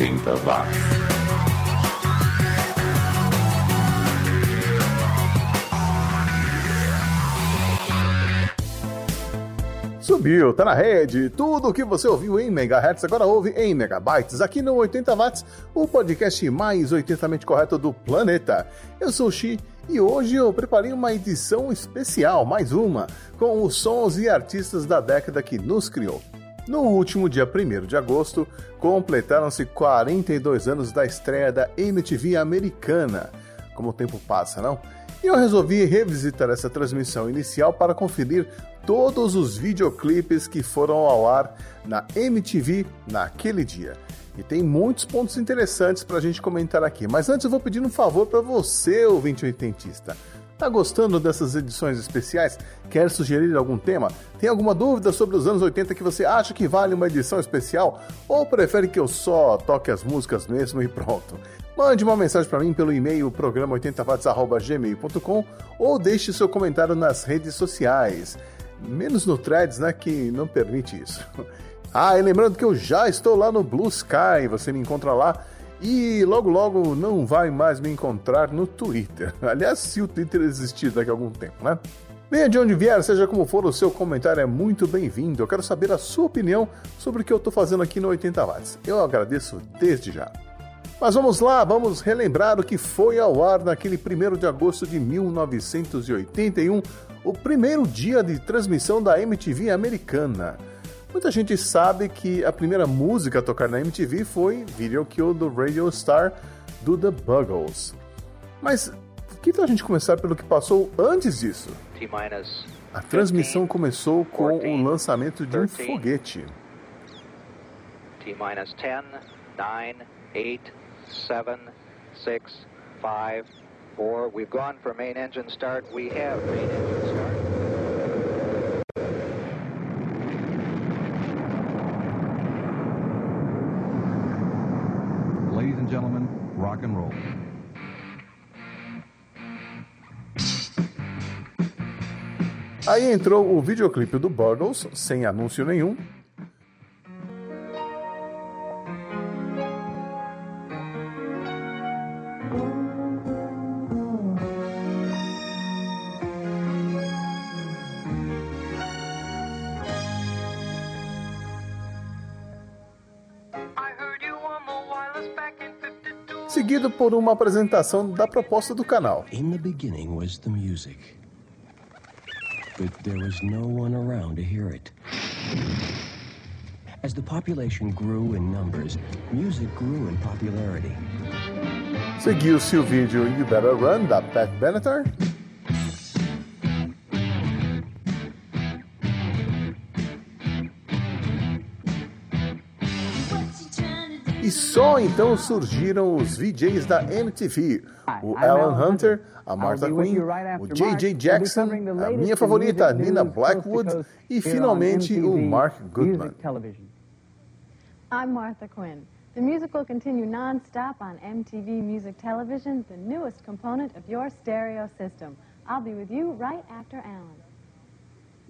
80 watts. Subiu, tá na rede. Tudo o que você ouviu em megahertz agora ouve em megabytes aqui no 80 watts, o podcast mais 80mente correto do planeta. Eu sou o Xi e hoje eu preparei uma edição especial, mais uma, com os sons e artistas da década que nos criou. No último dia 1 de agosto, completaram-se 42 anos da estreia da MTV americana. Como o tempo passa, não? E eu resolvi revisitar essa transmissão inicial para conferir todos os videoclipes que foram ao ar na MTV naquele dia. E tem muitos pontos interessantes para a gente comentar aqui. Mas antes eu vou pedir um favor para você, ouvinte oitentista. Tá gostando dessas edições especiais? Quer sugerir algum tema? Tem alguma dúvida sobre os anos 80 que você acha que vale uma edição especial? Ou prefere que eu só toque as músicas mesmo e pronto? Mande uma mensagem para mim pelo e-mail programa80watts.gmail.com ou deixe seu comentário nas redes sociais. Menos no Threads, né, que não permite isso. Ah, e lembrando que eu já estou lá no Blue Sky, você me encontra lá e logo logo não vai mais me encontrar no Twitter. Aliás, se o Twitter existir daqui a algum tempo, né? Venha de onde vier, seja como for, o seu comentário é muito bem-vindo. Eu quero saber a sua opinião sobre o que eu estou fazendo aqui no 80 Watts. Eu agradeço desde já. Mas vamos lá, vamos relembrar o que foi ao ar naquele 1 de agosto de 1981, o primeiro dia de transmissão da MTV americana. Muita gente sabe que a primeira música a tocar na MTV foi Video Kill do Radio Star do The Buggles. Mas que tal a gente começar pelo que passou antes disso? A transmissão começou com o lançamento de um foguete. T-10, 9, 8, seven, six, five, four. We've gone for main engine start. We have main engine start. Rock and roll. Aí entrou o videoclipe do Buggles, sem anúncio nenhum, por uma apresentação da proposta do canal. In the beginning was the music. But there was no one around to hear it. As the population grew in numbers, music grew in popularity. Seguiu-se o vídeo You Better Run da Pat Benatar. E só então surgiram os VJs da MTV, o Alan Hunter, a Martha Quinn, o J.J. Jackson, a minha favorita, Nina Blackwood e finalmente o Mark Goodman. I'm Martha Quinn. The music will continue non-stop on MTV Music Television, the newest component of your stereo system. I'll be with you right after Alan.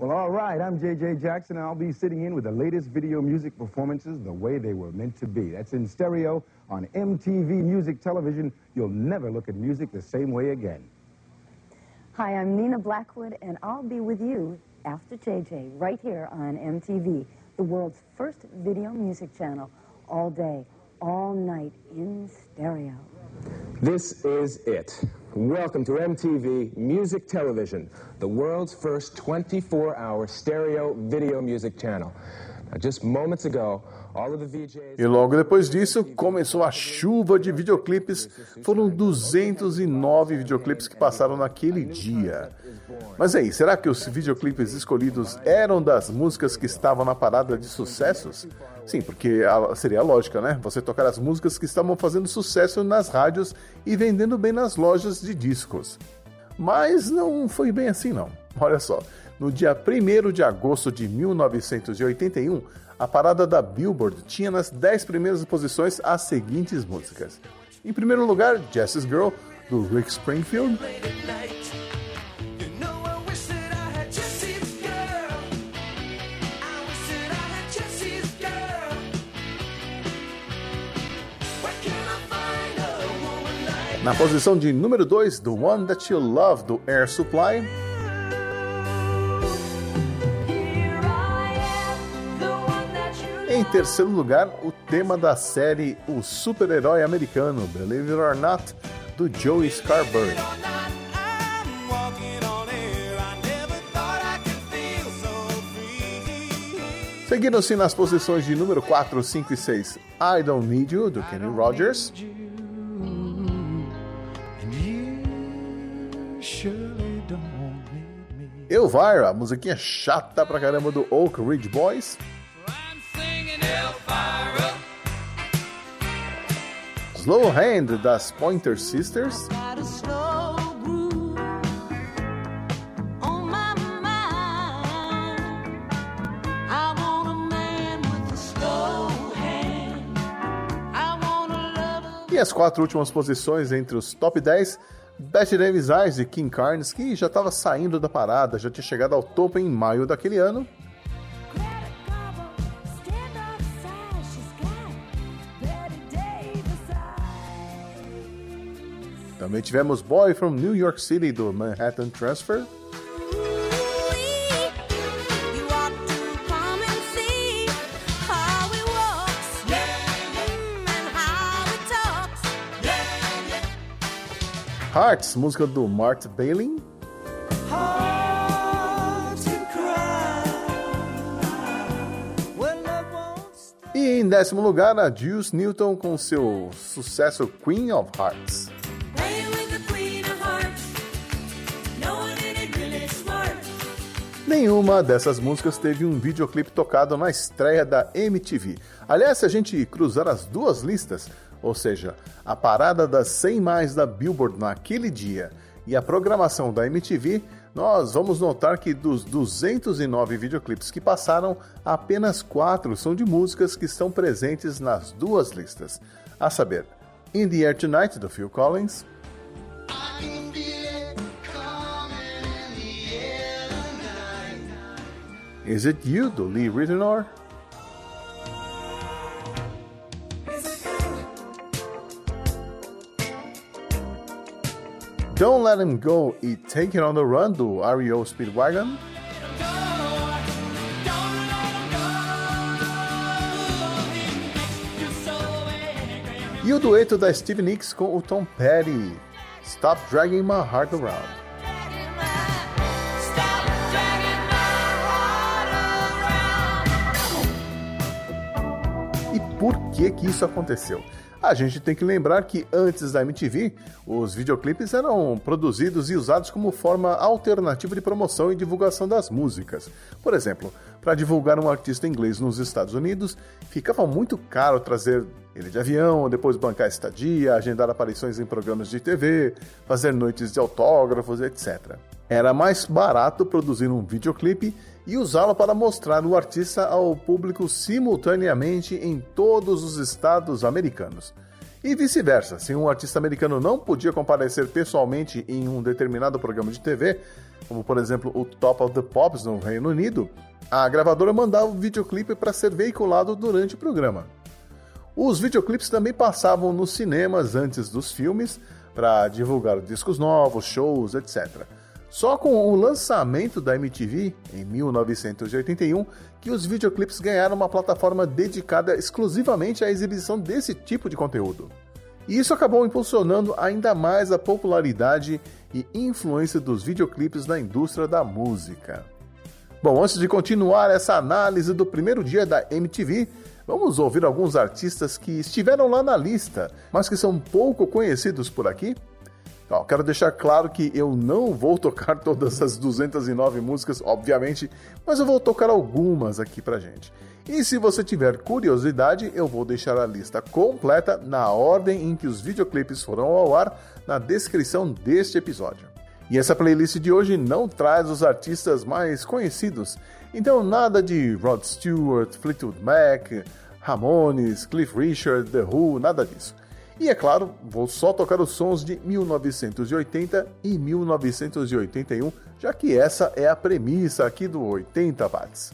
Well, all right, I'm J.J. Jackson, and I'll be sitting in with the latest video music performances the way they were meant to be. That's in stereo on MTV Music Television. You'll never look at music the same way again. Hi, I'm Nina Blackwood, and I'll be with you after JJ right here on MTV, the world's first video music channel, all day, all night in stereo. This is it. Welcome to MTV Music Television, the world's first 24-hour stereo video music channel. E logo depois disso, começou a chuva de videoclipes. Foram 209 videoclipes que passaram naquele dia. Mas aí, será que os videoclipes escolhidos eram das músicas que estavam na parada de sucessos? Sim, porque seria a lógica, né? Você tocar as músicas que estavam fazendo sucesso nas rádios e vendendo bem nas lojas de discos. Mas não foi bem assim, não. Olha só, no dia 1 de agosto de 1981, a parada da Billboard tinha nas 10 primeiras posições as seguintes músicas. Em primeiro lugar, Jessie's Girl, do Rick Springfield. Na posição de número 2, The One That You Love, do Air Supply. Em terceiro lugar, o tema da série O Super-Herói Americano, Believe It or Not, do Joe Scarborough. Seguindo-se nas posições de número 4, 5 e 6, I Don't Need You, do Kenny Rogers. Elvira, a musiquinha chata pra caramba do Oak Ridge Boys. Slow Hand das Pointer Sisters. E as quatro últimas posições entre os top 10 Betty Davis Eyes de King Carnes, que já estava saindo da parada, já tinha chegado ao topo em maio daquele ano. Também tivemos Boy from New York City do Manhattan Transfer. Hearts, música do Mart Bailey. E em décimo lugar, a Juice Newton com seu sucesso Queen of Hearts. Nenhuma dessas músicas teve um videoclipe tocado na estreia da MTV. Aliás, se a gente cruzar as duas listas, ou seja, a parada das 100 mais da Billboard naquele dia e a programação da MTV, nós vamos notar que dos 209 videoclipes que passaram, apenas 4 são de músicas que estão presentes nas duas listas, a saber, In the Air Tonight, do Phil Collins, Is It You, do Lee Ritenour? Don't Let Him Go e Take It On The Run, do REO Speedwagon. E o dueto da Stevie Nicks com o Tom Petty, Stop Dragging My Heart Around. E por que que isso aconteceu? A gente tem que lembrar que antes da MTV, os videoclipes eram produzidos e usados como forma alternativa de promoção e divulgação das músicas. Por exemplo, para divulgar um artista inglês nos Estados Unidos, ficava muito caro trazer ele de avião, depois bancar estadia, agendar aparições em programas de TV, fazer noites de autógrafos, etc. Era mais barato produzir um videoclipe e usá-lo para mostrar o artista ao público simultaneamente em todos os estados americanos. E vice-versa, se um artista americano não podia comparecer pessoalmente em um determinado programa de TV, como por exemplo o Top of the Pops no Reino Unido, a gravadora mandava o videoclipe para ser veiculado durante o programa. Os videoclipes também passavam nos cinemas antes dos filmes para divulgar discos novos, shows, etc. Só com o lançamento da MTV, em 1981, que os videoclipes ganharam uma plataforma dedicada exclusivamente à exibição desse tipo de conteúdo. E isso acabou impulsionando ainda mais a popularidade e influência dos videoclipes na indústria da música. Bom, antes de continuar essa análise do primeiro dia da MTV, vamos ouvir alguns artistas que estiveram lá na lista, mas que são pouco conhecidos por aqui então, quero deixar claro que eu não vou tocar todas as 209 músicas, obviamente, mas eu vou tocar algumas aqui pra gente. E se você tiver curiosidade, eu vou deixar a lista completa na ordem em que os videoclipes foram ao ar na descrição deste episódio. E essa playlist de hoje não traz os artistas mais conhecidos, então nada de Rod Stewart, Fleetwood Mac, Ramones, Cliff Richard, The Who, nada disso. E é claro, vou só tocar os sons de 1980 e 1981, já que essa é a premissa aqui do 80 watts.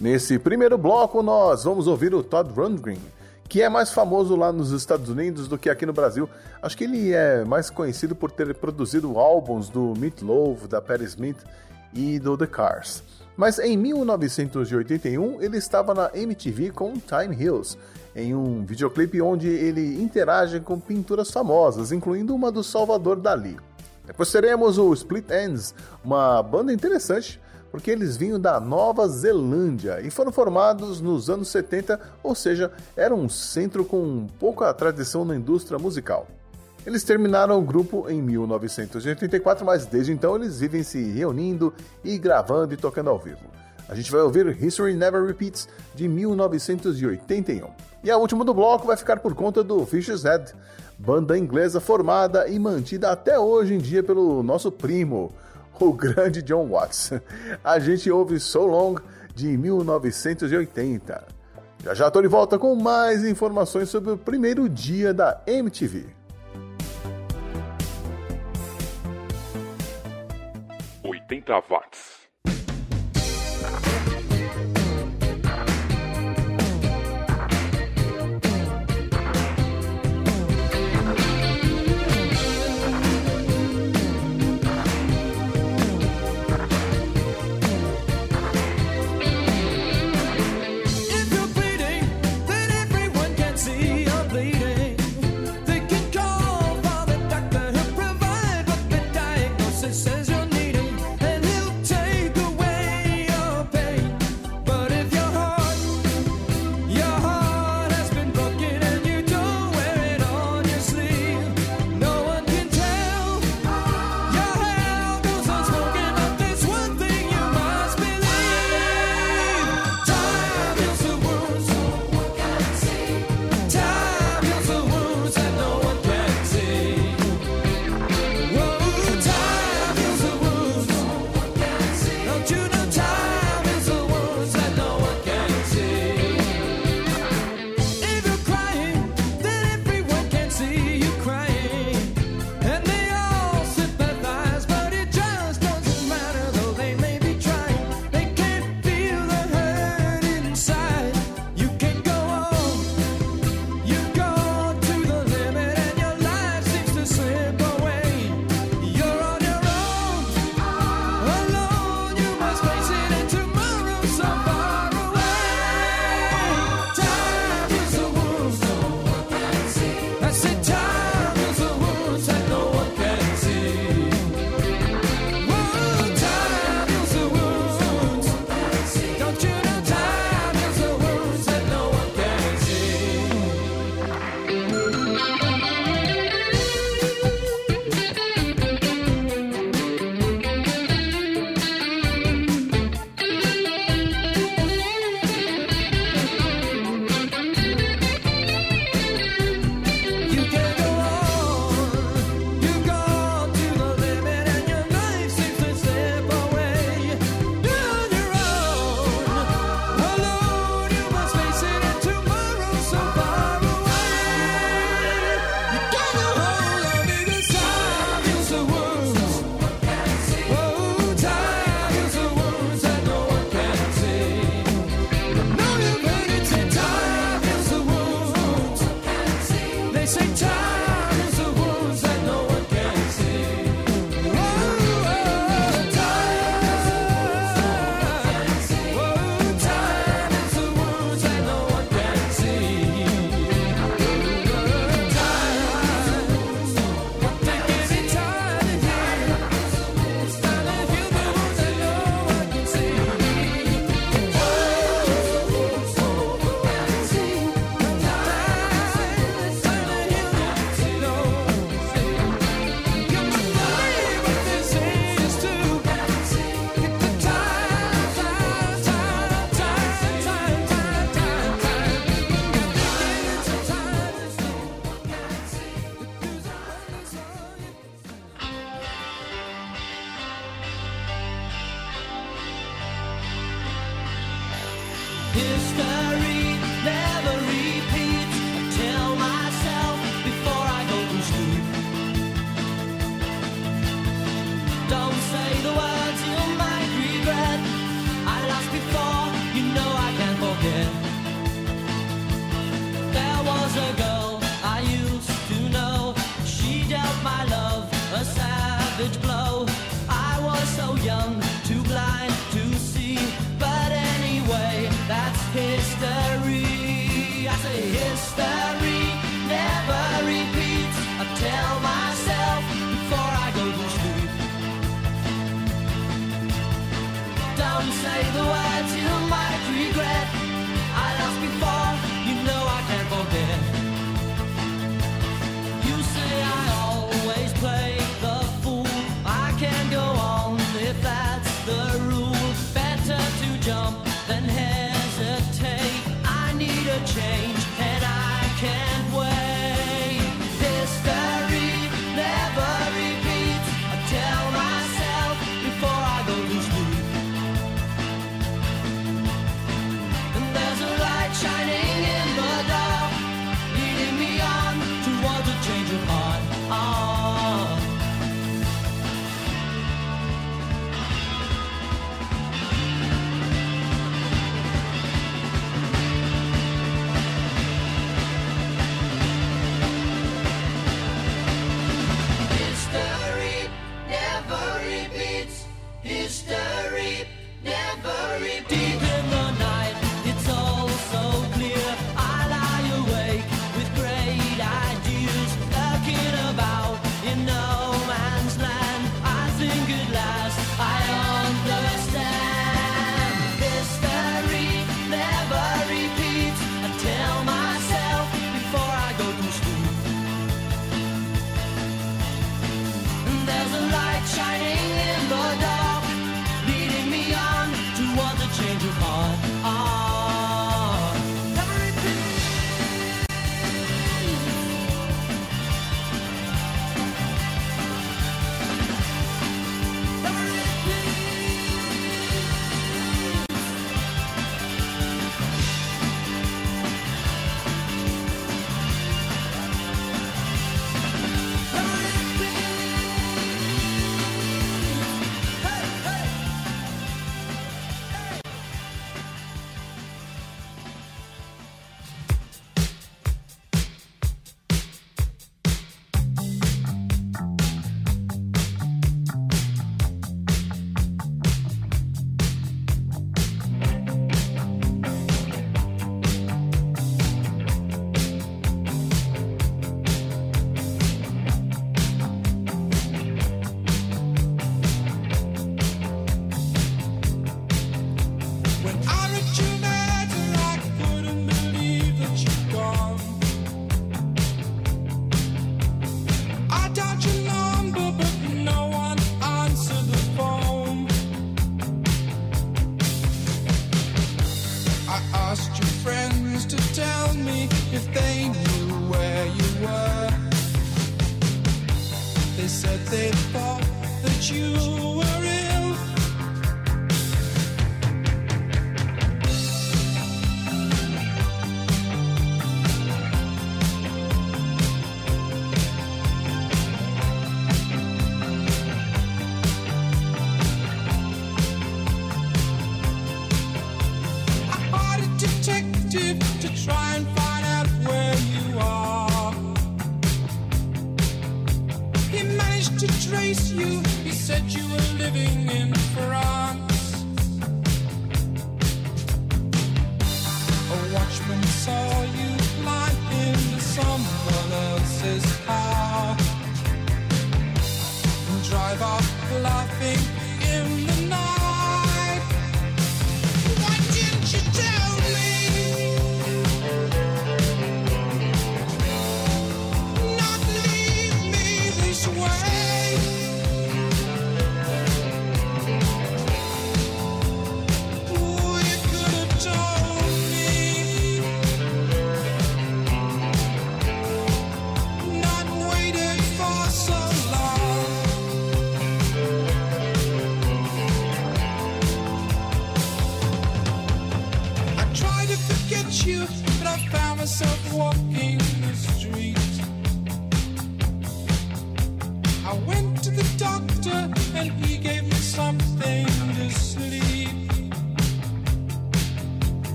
Nesse primeiro bloco, nós vamos ouvir o Todd Rundgren, que é mais famoso lá nos Estados Unidos do que aqui no Brasil. Acho que ele é mais conhecido por ter produzido álbuns do Meat Loaf, da Patti Smith e do The Cars. Mas em 1981 ele estava na MTV com Time Hills, em um videoclipe onde ele interage com pinturas famosas, incluindo uma do Salvador Dali. Depois teremos o Split Ends, uma banda interessante porque eles vinham da Nova Zelândia e foram formados nos anos 70, ou seja, era um centro com pouca tradição na indústria musical. Eles terminaram o grupo em 1984, mas desde então eles vivem se reunindo e gravando e tocando ao vivo. A gente vai ouvir History Never Repeats de 1981. E a última do bloco vai ficar por conta do Fish's Head, banda inglesa formada e mantida até hoje em dia pelo nosso primo, o grande John Watts. A gente ouve So Long de 1980. Já já estou de volta com mais informações sobre o primeiro dia da MTV. 80 watts.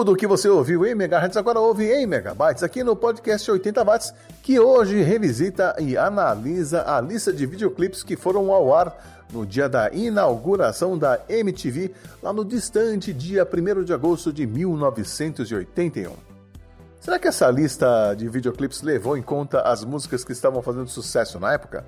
Tudo o que você ouviu em megahertz agora ouve em megabytes aqui no podcast 80 watts, que hoje revisita e analisa a lista de videoclipes que foram ao ar no dia da inauguração da MTV, lá no distante dia 1 de agosto de 1981. Será que essa lista de videoclipes levou em conta as músicas que estavam fazendo sucesso na época?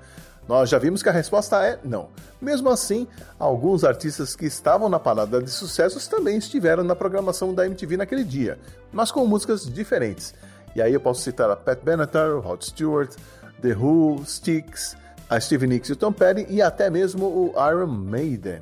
Nós já vimos que a resposta é não. Mesmo assim, alguns artistas que estavam na parada de sucessos também estiveram na programação da MTV naquele dia, mas com músicas diferentes. E aí eu posso citar a Pat Benatar, Rod Stewart, The Who, Styx, a Stevie Nicks e o Tom Petty e até mesmo o Iron Maiden.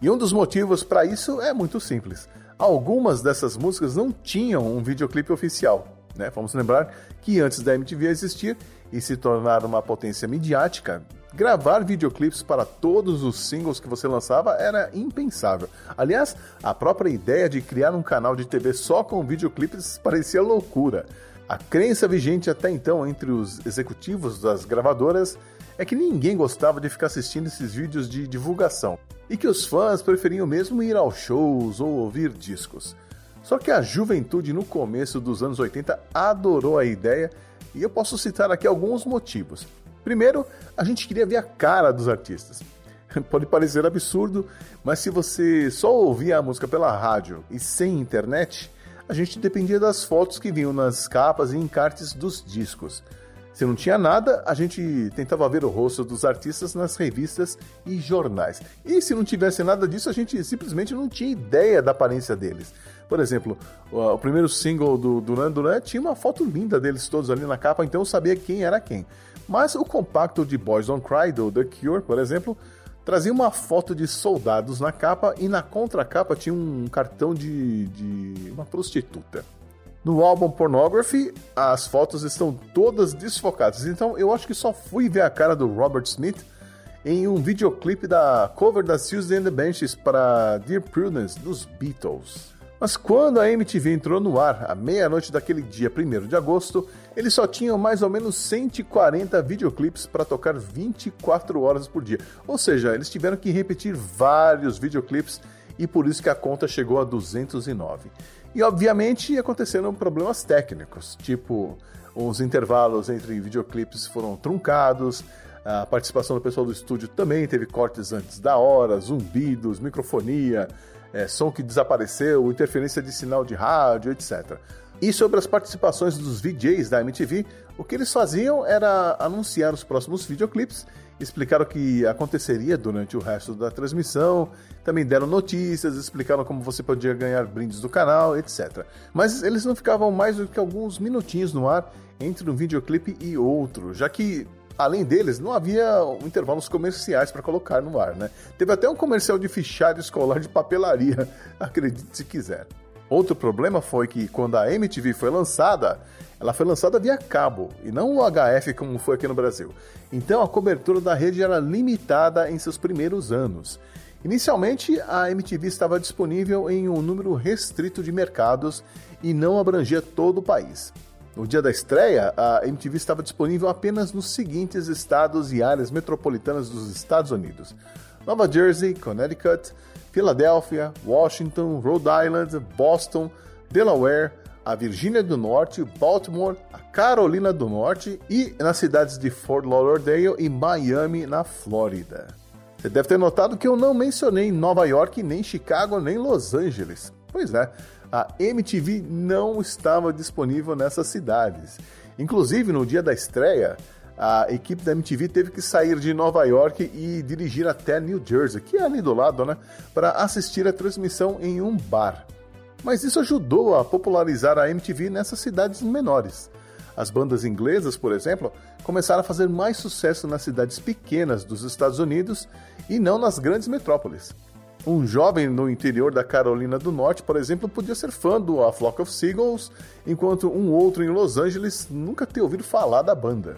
E um dos motivos para isso é muito simples. Algumas dessas músicas não tinham um videoclipe oficial. Né? Vamos lembrar que antes da MTV existir e se tornar uma potência midiática, gravar videoclipes para todos os singles que você lançava era impensável. Aliás, a própria ideia de criar um canal de TV só com videoclipes parecia loucura. A crença vigente até então entre os executivos das gravadoras é que ninguém gostava de ficar assistindo esses vídeos de divulgação e que os fãs preferiam mesmo ir aos shows ou ouvir discos. Só que a juventude no começo dos anos 80 adorou a ideia e eu posso citar aqui alguns motivos. Primeiro, a gente queria ver a cara dos artistas. Pode parecer absurdo, mas se você só ouvia a música pela rádio e sem internet, a gente dependia das fotos que vinham nas capas e encartes dos discos. Se não tinha nada, a gente tentava ver o rosto dos artistas nas revistas e jornais. E se não tivesse nada disso, a gente simplesmente não tinha ideia da aparência deles. Por exemplo, o primeiro single do Duran Duran tinha uma foto linda deles todos ali na capa, então eu sabia quem era quem. Mas o compacto de Boys Don't Cry do The Cure, por exemplo, trazia uma foto de soldados na capa e na contracapa tinha um cartão de, de uma prostituta. No álbum Pornography, as fotos estão todas desfocadas, então eu acho que só fui ver a cara do Robert Smith em um videoclipe da cover da Suzy and the Benches para Dear Prudence dos Beatles. Mas quando a MTV entrou no ar, à meia-noite daquele dia 1 de agosto, eles só tinham mais ou menos 140 videoclipes para tocar 24 horas por dia. Ou seja, eles tiveram que repetir vários videoclipes e por isso que a conta chegou a 209. E obviamente aconteceram problemas técnicos, tipo os intervalos entre videoclipes foram truncados, a participação do pessoal do estúdio também teve cortes antes da hora, zumbidos, microfonia, é, som que desapareceu, interferência de sinal de rádio, etc. E sobre as participações dos VJs da MTV, o que eles faziam era anunciar os próximos videoclipes, explicar o que aconteceria durante o resto da transmissão, também deram notícias, explicaram como você podia ganhar brindes do canal, etc. Mas eles não ficavam mais do que alguns minutinhos no ar entre um videoclipe e outro, já que além deles, não havia intervalos comerciais para colocar no ar, né? Teve até um comercial de fichário escolar de papelaria, acredite se quiser. Outro problema foi que quando a MTV foi lançada, ela foi lançada via cabo e não o HF como foi aqui no Brasil. Então a cobertura da rede era limitada em seus primeiros anos. Inicialmente, a MTV estava disponível em um número restrito de mercados e não abrangia todo o país. No dia da estreia, a MTV estava disponível apenas nos seguintes estados e áreas metropolitanas dos Estados Unidos: Nova Jersey, Connecticut, Filadélfia, Washington, Rhode Island, Boston, Delaware, a Virgínia do Norte, Baltimore, a Carolina do Norte e nas cidades de Fort Lauderdale e Miami, na Flórida. Você deve ter notado que eu não mencionei Nova York, nem Chicago, nem Los Angeles. Pois é, a MTV não estava disponível nessas cidades. Inclusive, no dia da estreia, a equipe da MTV teve que sair de Nova York e dirigir até New Jersey, que é ali do lado, né, para assistir a transmissão em um bar. Mas isso ajudou a popularizar a MTV nessas cidades menores. As bandas inglesas, por exemplo, começaram a fazer mais sucesso nas cidades pequenas dos Estados Unidos e não nas grandes metrópoles. Um jovem no interior da Carolina do Norte, por exemplo, podia ser fã do A Flock of Seagulls, enquanto um outro em Los Angeles nunca ter ouvido falar da banda.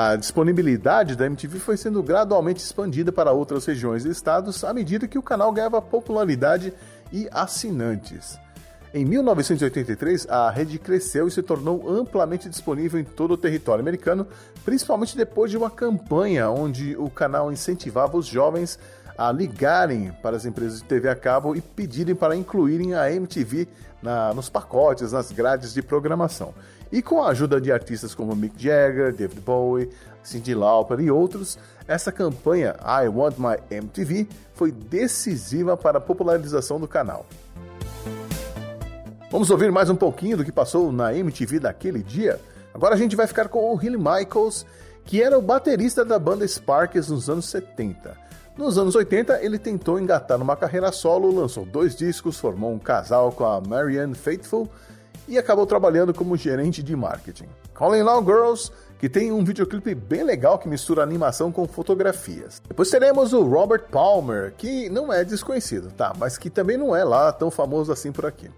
A disponibilidade da MTV foi sendo gradualmente expandida para outras regiões e estados à medida que o canal ganhava popularidade e assinantes. Em 1983, a rede cresceu e se tornou amplamente disponível em todo o território americano, principalmente depois de uma campanha onde o canal incentivava os jovens a ligarem para as empresas de TV a cabo e pedirem para incluírem a MTV na, nos pacotes, nas grades de programação. E com a ajuda de artistas como Mick Jagger, David Bowie, Cyndi Lauper e outros, essa campanha I Want My MTV foi decisiva para a popularização do canal. Vamos ouvir mais um pouquinho do que passou na MTV daquele dia? Agora a gente vai ficar com o Hilly Michaels, que era o baterista da banda Sparks nos anos 70. Nos anos 80, ele tentou engatar numa carreira solo, lançou dois discos, formou um casal com a Marianne Faithful e acabou trabalhando como gerente de marketing. Calling Now Girls, que tem um videoclipe bem legal que mistura animação com fotografias. Depois teremos o Robert Palmer, que não é desconhecido, tá? Mas que também não é lá tão famoso assim por aqui.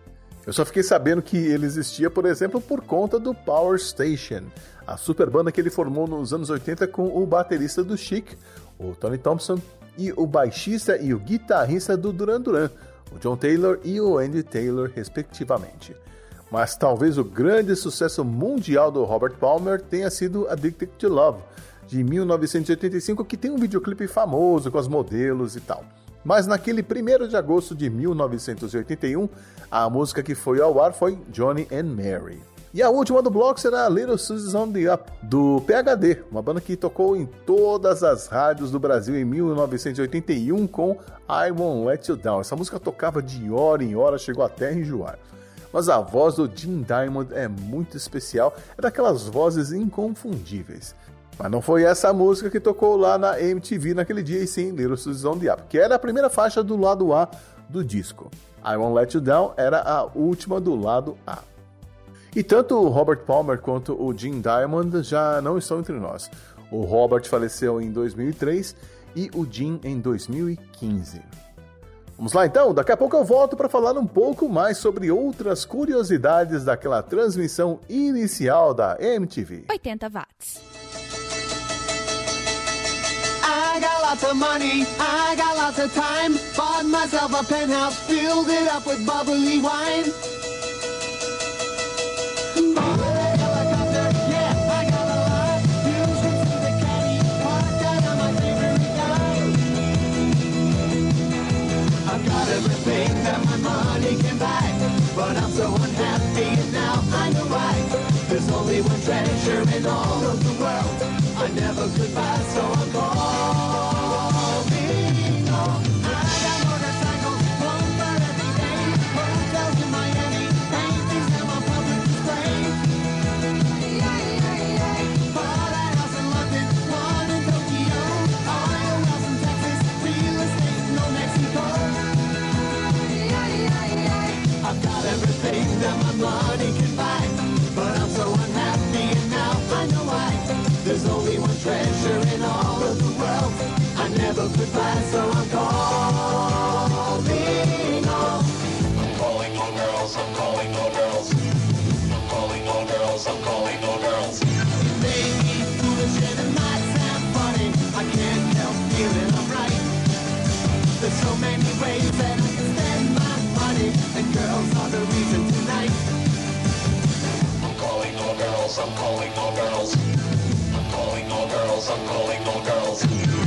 Eu só fiquei sabendo que ele existia, por exemplo, por conta do Power Station, a super banda que ele formou nos anos 80 com o baterista do Chic, o Tony Thompson, e o baixista e o guitarrista do Duran Duran, o John Taylor e o Andy Taylor, respectivamente. Mas talvez o grande sucesso mundial do Robert Palmer tenha sido Addicted to Love, de 1985, que tem um videoclipe famoso com as modelos e tal. Mas naquele 1 de agosto de 1981, a música que foi ao ar foi Johnny and Mary. E a última do bloco será Little Suzy's on the Up, do PHD, uma banda que tocou em todas as rádios do Brasil em 1981 com I Won't Let You Down. Essa música tocava de hora em hora, chegou até a enjoar. Mas a voz do Jim Diamond é muito especial, é daquelas vozes inconfundíveis. Mas não foi essa música que tocou lá na MTV naquele dia, e sim Little the Up, que era a primeira faixa do lado A do disco. I Won't Let You Down era a última do lado A. E tanto o Robert Palmer quanto o Jim Diamond já não estão entre nós. O Robert faleceu em 2003 e o Jim em 2015. Vamos lá então, daqui a pouco eu volto para falar um pouco mais sobre outras curiosidades daquela transmissão inicial da MTV. 80 watts. I got lots of money, I got lots of time. Bought myself a penthouse, filled it up with bubbly wine. Everything that my money can buy. But I'm so unhappy and now I know why. There's only one treasure in all of the world. I never could buy, I'm calling all girls. I'm calling all girls, I'm calling all girls.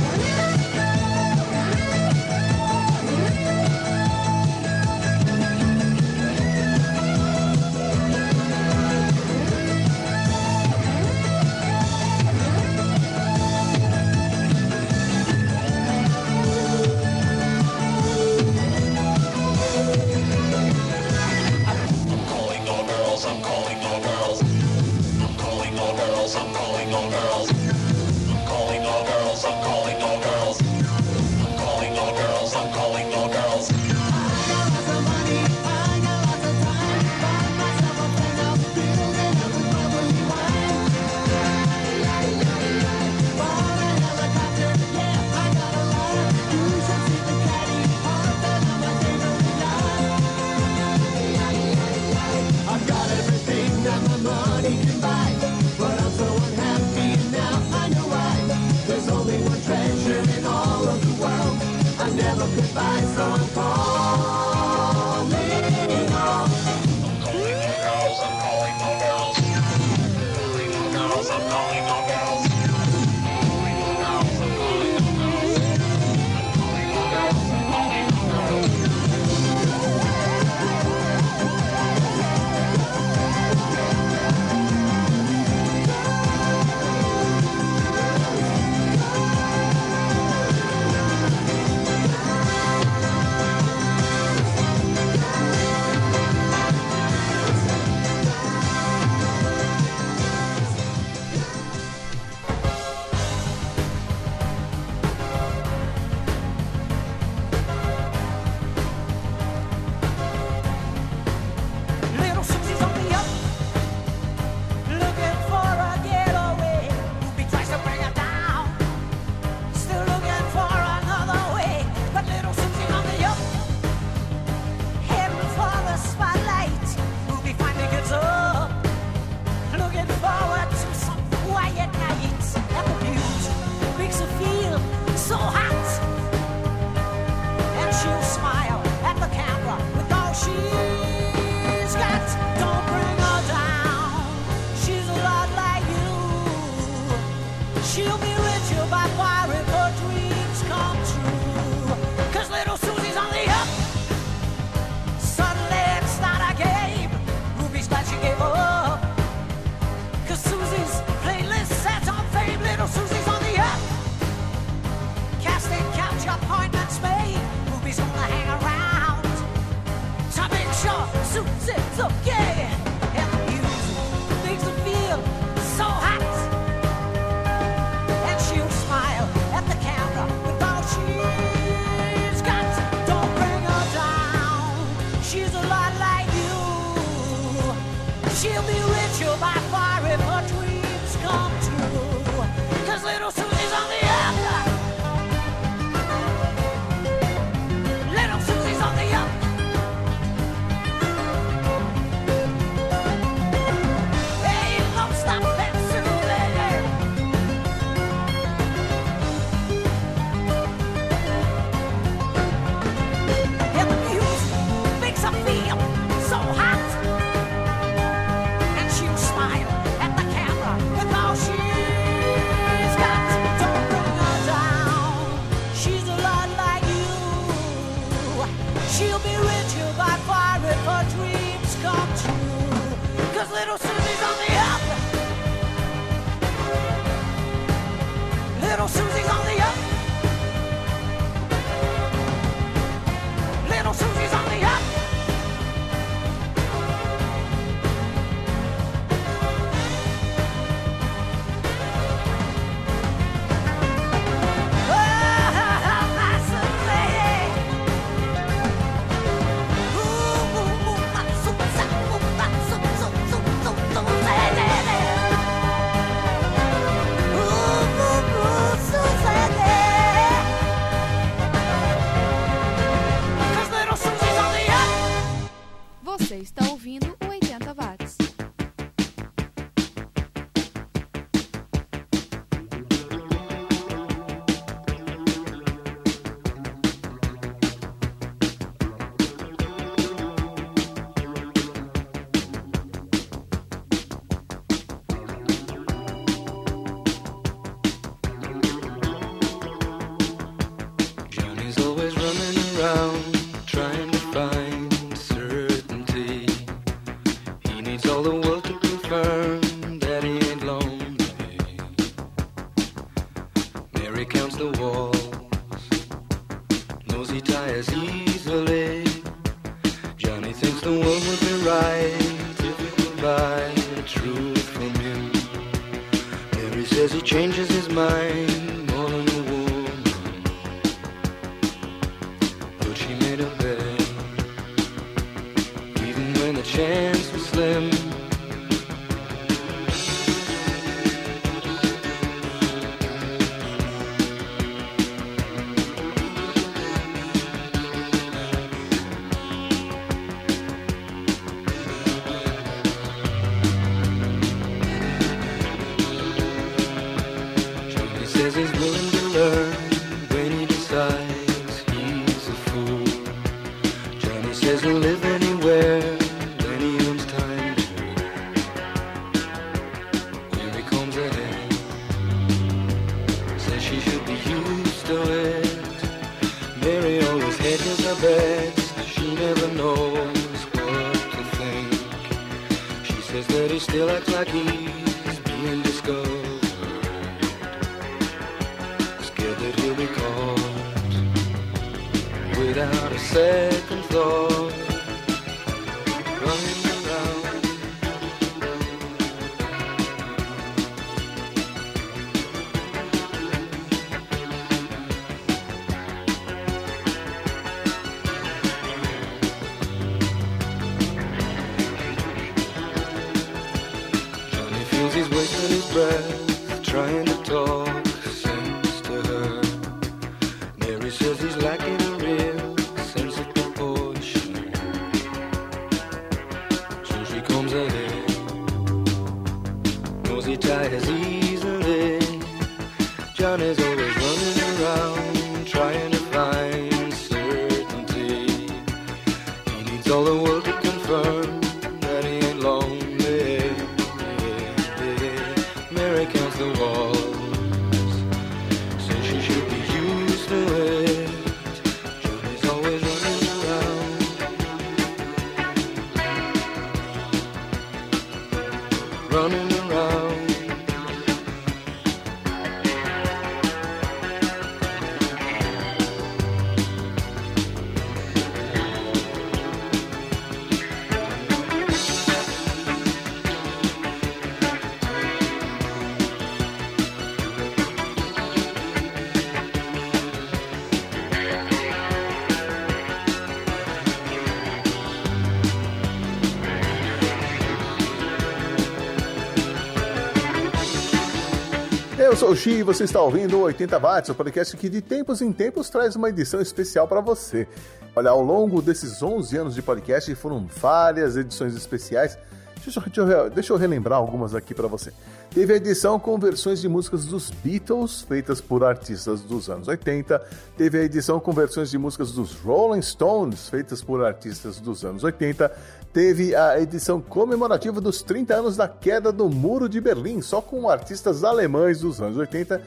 Sou o Xi e você está ouvindo o 80 Watts, o podcast que de tempos em tempos traz uma edição especial para você. Olha, ao longo desses 11 anos de podcast foram várias edições especiais. Deixa eu- deixa eu relembrar algumas aqui para você. Teve a edição com versões de músicas dos Beatles, feitas por artistas dos anos 80. Teve a edição com versões de músicas dos Rolling Stones, feitas por artistas dos anos 80. Teve a edição comemorativa dos 30 anos da queda do Muro de Berlim, só com artistas alemães dos anos 80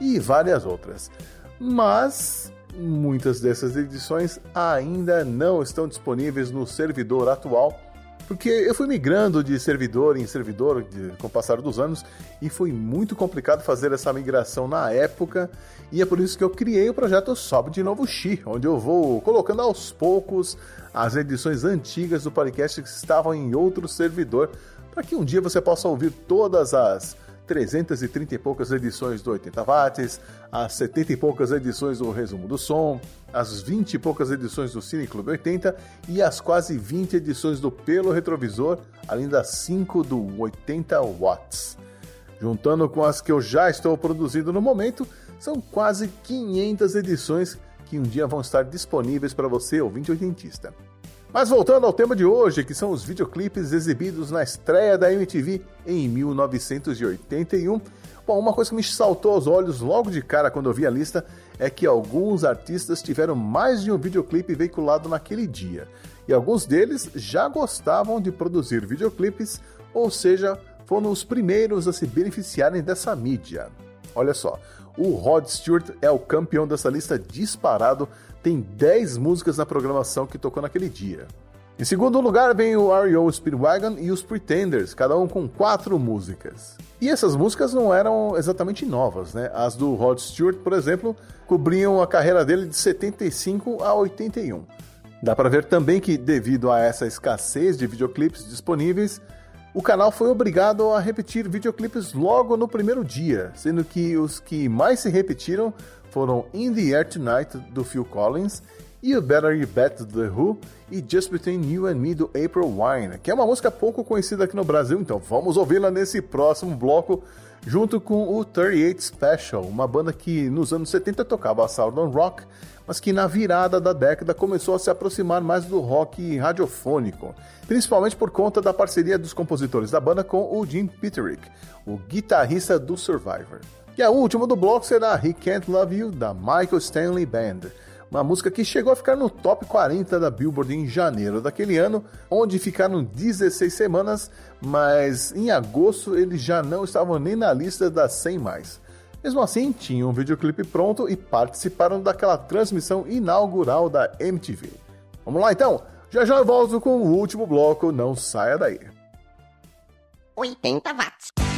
e várias outras. Mas muitas dessas edições ainda não estão disponíveis no servidor atual, porque eu fui migrando de servidor em servidor de- com o passar dos anos e foi muito complicado fazer essa migração na época, e é por isso que eu criei o projeto Sobe de Novo Xi, onde eu vou colocando aos poucos as edições antigas do podcast que estavam em outro servidor, para que um dia você possa ouvir todas as 330 e poucas edições do 80 watts, as 70 e poucas edições do Resumo do Som, as 20 e poucas edições do Cine Clube 80 e as quase 20 edições do Pelo Retrovisor, além das 5 do 80 watts. Juntando com as que eu já estou produzindo no momento, são quase 500 edições que um dia vão estar disponíveis para você, ouvinte oitentista. Mas voltando ao tema de hoje, que são os videoclipes exibidos na estreia da MTV em 1981. Bom, uma coisa que me saltou aos olhos logo de cara quando eu vi a lista é que alguns artistas tiveram mais de um videoclipe veiculado naquele dia. E alguns deles já gostavam de produzir videoclipes, ou seja, foram os primeiros a se beneficiarem dessa mídia. Olha só, o Rod Stewart é o campeão dessa lista disparado, tem 10 músicas na programação que tocou naquele dia. Em segundo lugar vem o R.E.O. Speedwagon e os Pretenders, cada um com quatro músicas. E essas músicas não eram exatamente novas, né? As do Rod Stewart, por exemplo, cobriam a carreira dele de 75 a 81. Dá para ver também que, devido a essa escassez de videoclipes disponíveis, o canal foi obrigado a repetir videoclipes logo no primeiro dia, sendo que os que mais se repetiram foram In the Air Tonight do Phil Collins You Better You Bet do The Who e Just Between You and Me do April Wine, que é uma música pouco conhecida aqui no Brasil, então vamos ouvi-la nesse próximo bloco junto com o 38 Special, uma banda que nos anos 70 tocava Southern Rock, mas que na virada da década começou a se aproximar mais do rock radiofônico, principalmente por conta da parceria dos compositores da banda com o Jim Peterick, o guitarrista do Survivor. E a última do bloco será He Can't Love You, da Michael Stanley Band uma música que chegou a ficar no top 40 da Billboard em janeiro daquele ano, onde ficaram 16 semanas, mas em agosto eles já não estavam nem na lista das 100 mais. Mesmo assim, tinham um videoclipe pronto e participaram daquela transmissão inaugural da MTV. Vamos lá então? Já já volto com o último bloco, não saia daí. 80 watts.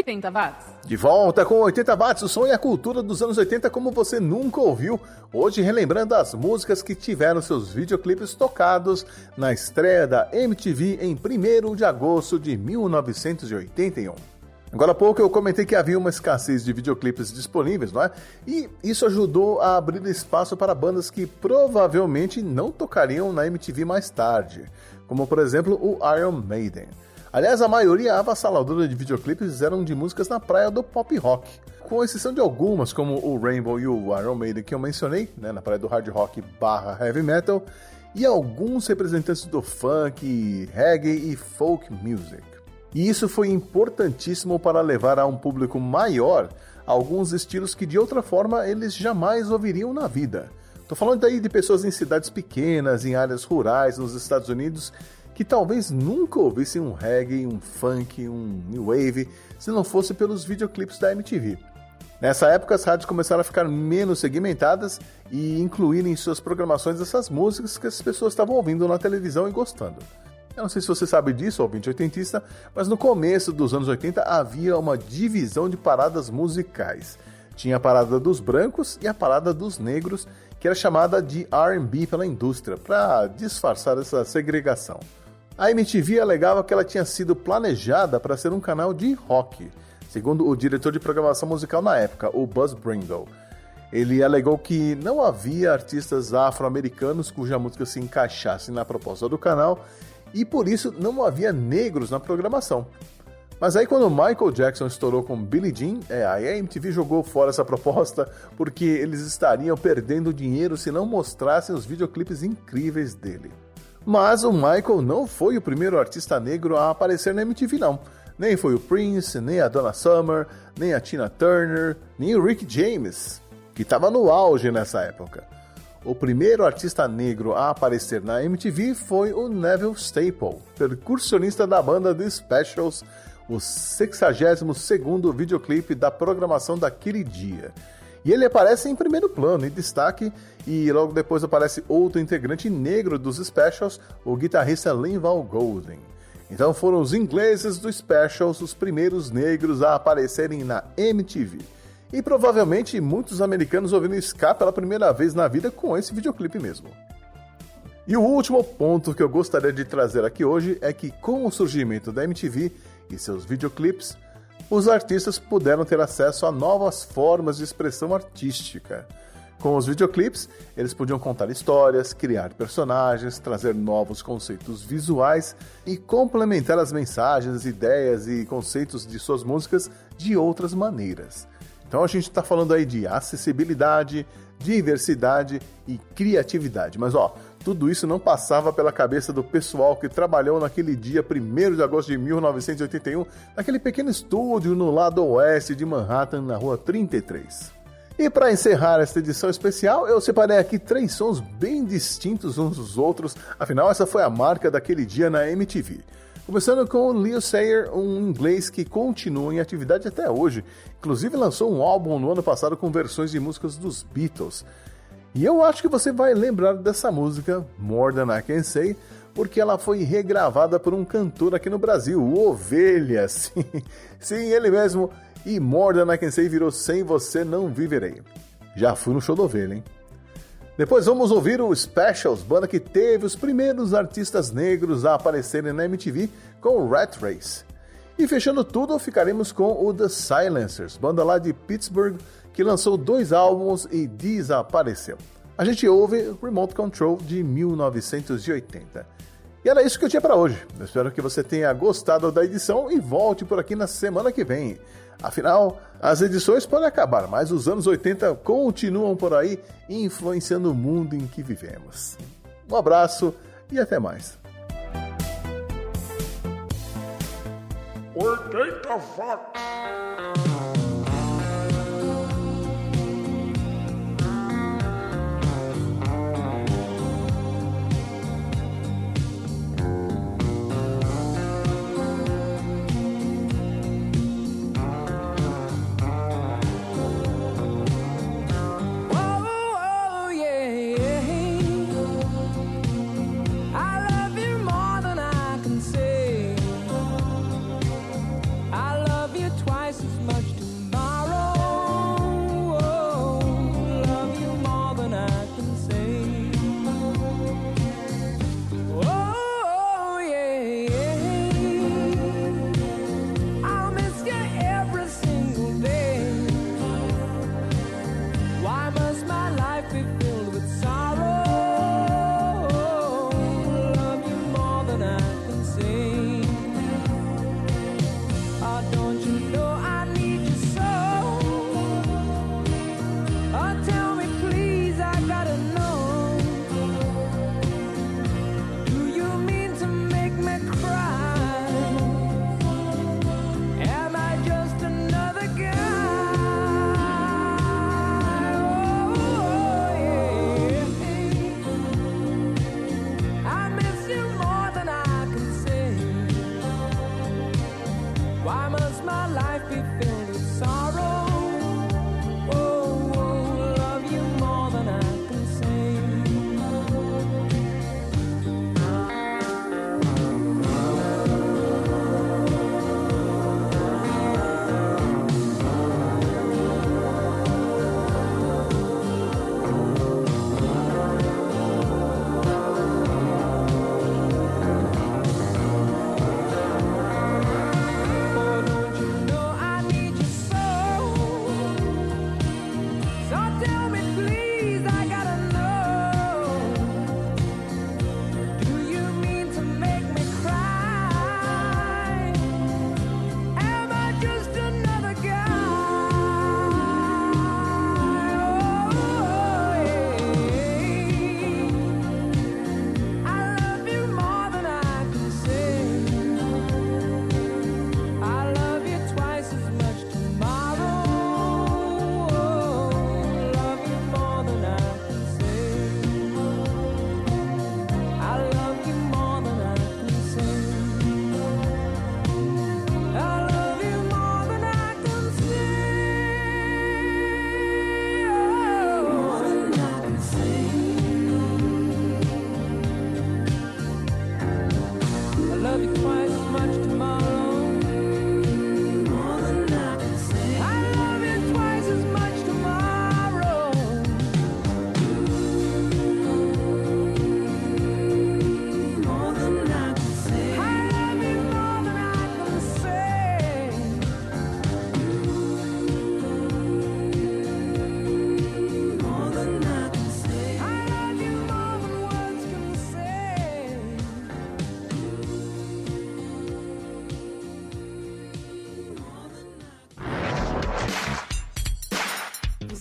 80 watts. De volta com 80 watts, o som e a cultura dos anos 80 como você nunca ouviu. Hoje relembrando as músicas que tiveram seus videoclipes tocados na estreia da MTV em 1 de agosto de 1981. Agora há pouco eu comentei que havia uma escassez de videoclipes disponíveis, não é? E isso ajudou a abrir espaço para bandas que provavelmente não tocariam na MTV mais tarde, como por exemplo o Iron Maiden. Aliás, a maioria avassaladora de videoclipes eram de músicas na praia do pop rock, com exceção de algumas, como o Rainbow e o Iron Maiden que eu mencionei, né, na praia do hard rock barra heavy metal, e alguns representantes do funk, reggae e folk music. E isso foi importantíssimo para levar a um público maior alguns estilos que de outra forma eles jamais ouviriam na vida. Tô falando daí de pessoas em cidades pequenas, em áreas rurais nos Estados Unidos que talvez nunca ouvissem um reggae, um funk, um new wave, se não fosse pelos videoclipes da MTV. Nessa época, as rádios começaram a ficar menos segmentadas e incluir em suas programações essas músicas que as pessoas estavam ouvindo na televisão e gostando. Eu não sei se você sabe disso, ouvinte oitentista, mas no começo dos anos 80 havia uma divisão de paradas musicais. Tinha a parada dos brancos e a parada dos negros, que era chamada de R&B pela indústria, para disfarçar essa segregação. A MTV alegava que ela tinha sido planejada para ser um canal de rock, segundo o diretor de programação musical na época, o Buzz Brindle. Ele alegou que não havia artistas afro-americanos cuja música se encaixasse na proposta do canal e por isso não havia negros na programação. Mas aí quando Michael Jackson estourou com Billie Jean, é, a MTV jogou fora essa proposta porque eles estariam perdendo dinheiro se não mostrassem os videoclipes incríveis dele. Mas o Michael não foi o primeiro artista negro a aparecer na MTV, não. Nem foi o Prince, nem a Donna Summer, nem a Tina Turner, nem o Rick James, que estava no auge nessa época. O primeiro artista negro a aparecer na MTV foi o Neville Staple, percussionista da banda The Specials, o 62º videoclipe da programação daquele dia. E ele aparece em primeiro plano, em destaque, e logo depois aparece outro integrante negro dos Specials, o guitarrista Linval Golden. Então foram os ingleses dos Specials os primeiros negros a aparecerem na MTV. E provavelmente muitos americanos ouvindo ska pela primeira vez na vida com esse videoclipe mesmo. E o último ponto que eu gostaria de trazer aqui hoje é que com o surgimento da MTV e seus videoclipes, os artistas puderam ter acesso a novas formas de expressão artística. Com os videoclipes, eles podiam contar histórias, criar personagens, trazer novos conceitos visuais e complementar as mensagens, ideias e conceitos de suas músicas de outras maneiras. Então a gente está falando aí de acessibilidade, diversidade e criatividade. Mas ó, tudo isso não passava pela cabeça do pessoal que trabalhou naquele dia 1 de agosto de 1981, naquele pequeno estúdio no lado oeste de Manhattan, na rua 33. E para encerrar esta edição especial, eu separei aqui três sons bem distintos uns dos outros, afinal, essa foi a marca daquele dia na MTV. Começando com Leo Sayer, um inglês que continua em atividade até hoje. Inclusive lançou um álbum no ano passado com versões de músicas dos Beatles. E eu acho que você vai lembrar dessa música, More Than I Can Say, porque ela foi regravada por um cantor aqui no Brasil, Ovelha. Sim, sim ele mesmo e More Than I Can Say virou Sem Você Não Viverei. Já fui no show do Ovelha, hein? Depois vamos ouvir o Specials, banda que teve os primeiros artistas negros a aparecerem na MTV com o Rat Race. E fechando tudo, ficaremos com o The Silencers, banda lá de Pittsburgh que lançou dois álbuns e desapareceu. A gente ouve Remote Control de 1980. E era isso que eu tinha para hoje. Eu espero que você tenha gostado da edição e volte por aqui na semana que vem. Afinal, as edições podem acabar, mas os anos 80 continuam por aí, influenciando o mundo em que vivemos. Um abraço e até mais. 80 watts. Whoa,